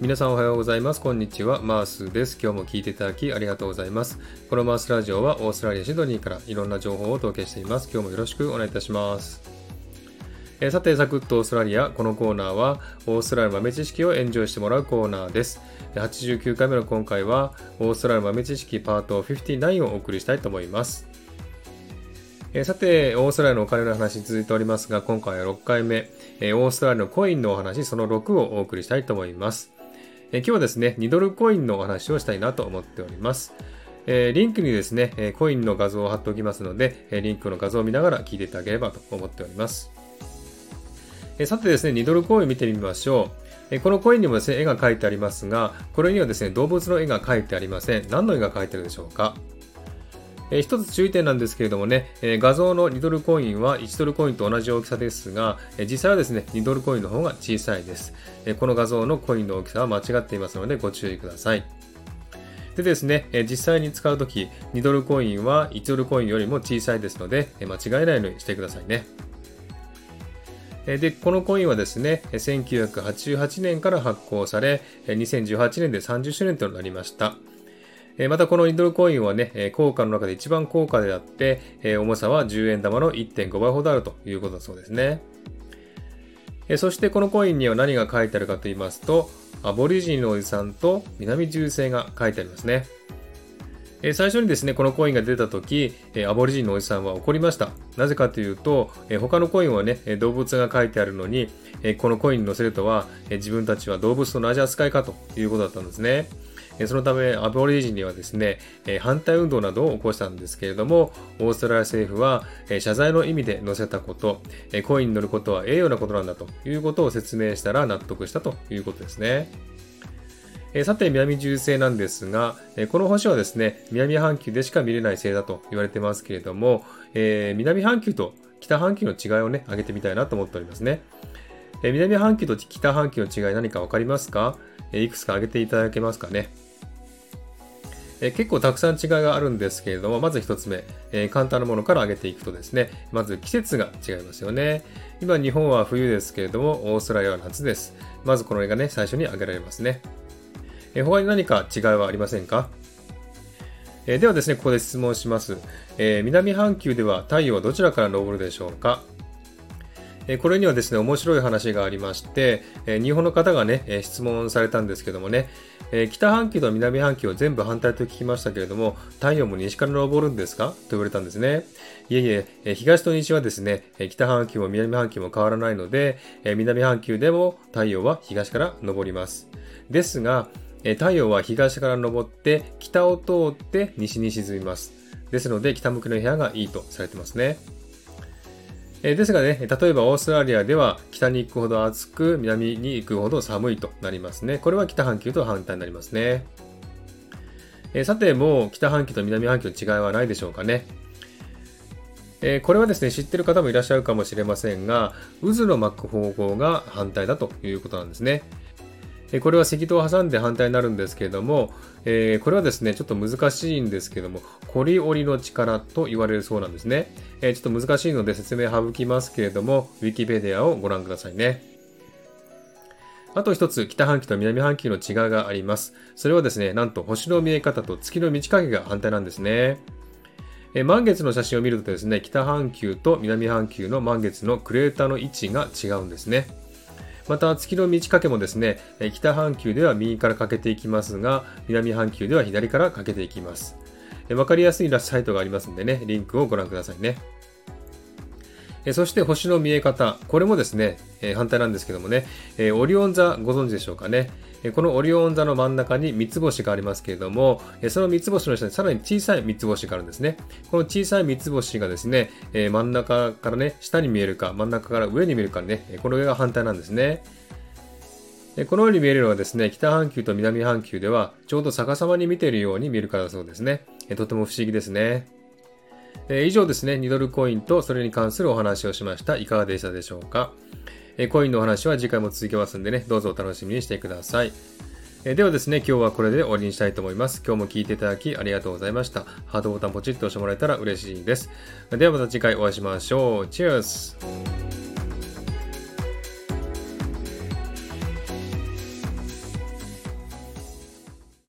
皆さんおはようございます。こんにちは。マースです。今日も聞いていただきありがとうございます。このマースラジオはオーストラリア・シドニーからいろんな情報をお届けしています。今日もよろしくお願いいたします。えー、さて、サクッとオーストラリア。このコーナーはオーストラリア豆知識をエンジョイしてもらうコーナーです。89回目の今回はオーストラリア豆知識パート59をお送りしたいと思います。えー、さて、オーストラリアのお金の話続いておりますが、今回は6回目、えー、オーストラリアのコインのお話、その6をお送りしたいと思います。え今日はですね、2ドルコインのお話をしたいなと思っております。えリンクにですね、えコインの画像を貼っておきますので、えリンクの画像を見ながら聞いていただければと思っております。えさてですね、2ドルコイン見てみましょう。えこのコインにもですね、絵が描いてありますが、これにはですね、動物の絵が描いてありません。何の絵が描いてるでしょうか？え一つ注意点なんですけれどもね、え画像の2ドルコインは1ドルコインと同じ大きさですが、え実際はですね、2ドルコインの方が小さいです、えこの画像のコインの大きさは間違っていますのでご注意ください。でですね、え実際に使うとき、2ドルコインは1ドルコインよりも小さいですので、え間違えないようにしてくださいね。で、このコインはですね、1988年から発行され、2018年で30周年となりました。またこのインドルコインはね、効果の中で一番高価であって、重さは10円玉の1.5倍ほどあるということだそうですね。そしてこのコインには何が書いてあるかと言いますと、アボリジニのおじさんと南銃星が書いてありますね。最初にですね、このコインが出た時、アボリジニのおじさんは怒りました。なぜかというと、他のコインはね、動物が書いてあるのに、このコインに載せるとは、自分たちは動物と同じ扱いかということだったんですね。そのため、アボリジニはですね、反対運動などを起こしたんですけれども、オーストラリア政府は謝罪の意味で載せたこと、コインに乗ることは栄養なことなんだということを説明したら納得したということですね。さて、南銃星なんですが、この星はですね、南半球でしか見れない星だと言われてますけれども、南半球と北半球の違いをね、挙げてみたいなと思っておりますね。南半球と北半球の違い何か分かりますか？いくつか挙げていただけますかね？え結構たくさん違いがあるんですけれども、まず1つ目、え簡単なものから挙げていくとですね、まず季節が違いますよね。今日本は冬ですけれども、オーストラリアは夏です。まずこの絵がね、最初に挙げられますね。え他に何か違いはありませんか？えではですね、ここで質問します、え南半球では太陽はどちらから昇るでしょうか？これにはですね、面白い話がありまして、日本の方がね、質問されたんですけどもね、北半球と南半球を全部反対と聞きましたけれども、太陽も西から昇るんですか？と言われたんですね。いえいえ、東と西はですね、北半球も南半球も変わらないので、南半球でも太陽は東から昇ります。ですが、太陽は東から昇って北を通って西に沈みます。ですので北向きの部屋がいいとされてますね。えですがね、例えばオーストラリアでは北に行くほど暑く、南に行くほど寒いとなりますね。これは北半球と反対になりますね。えさて、もう北半球と南半球の違いはないでしょうかね。えこれはですね、知ってる方もいらっしゃるかもしれませんが、渦の巻く方向が反対だということなんですね。これは赤道を挟んで反対になるんですけれども、えー、これはですね、ちょっと難しいんですけども、コリオリの力と言われるそうなんですね。えー、ちょっと難しいので説明省きますけれども、ウィキペディアをご覧くださいね。あと一つ、北半球と南半球の違いがあります。それはですね、なんと星の見え方と月の満ち欠けが反対なんですね。え満月の写真を見るとですね、北半球と南半球の満月のクレーターの位置が違うんですね。また月の満ち欠けもですね、北半球では右から欠けていきますが、南半球では左から欠けていきます。分かりやすいサイトがありますんでね、リンクをご覧くださいね。そして星の見え方。これもですね、反対なんですけどもね、オリオン座ご存知でしょうかね。このオリオン座の真ん中に三つ星がありますけれども、その三つ星の下にさらに小さい三つ星があるんですね。この小さい三つ星がですね、真ん中からね、下に見えるか、真ん中から上に見えるかね、この上が反対なんですね。このように見えるのはですね、北半球と南半球ではちょうど逆さまに見ているように見えるからだそうですね。とても不思議ですね。以上ですね、2ドルコインとそれに関するお話をしました。いかがでしたでしょうか？えコインのお話は次回も続けますんでね、どうぞお楽しみにしてください。えではですね、今日はこれで終わりにしたいと思います。今日も聞いていただきありがとうございました。ハートボタンポチッと押してもらえたら嬉しいです。ではまた次回お会いしましょう。チェアス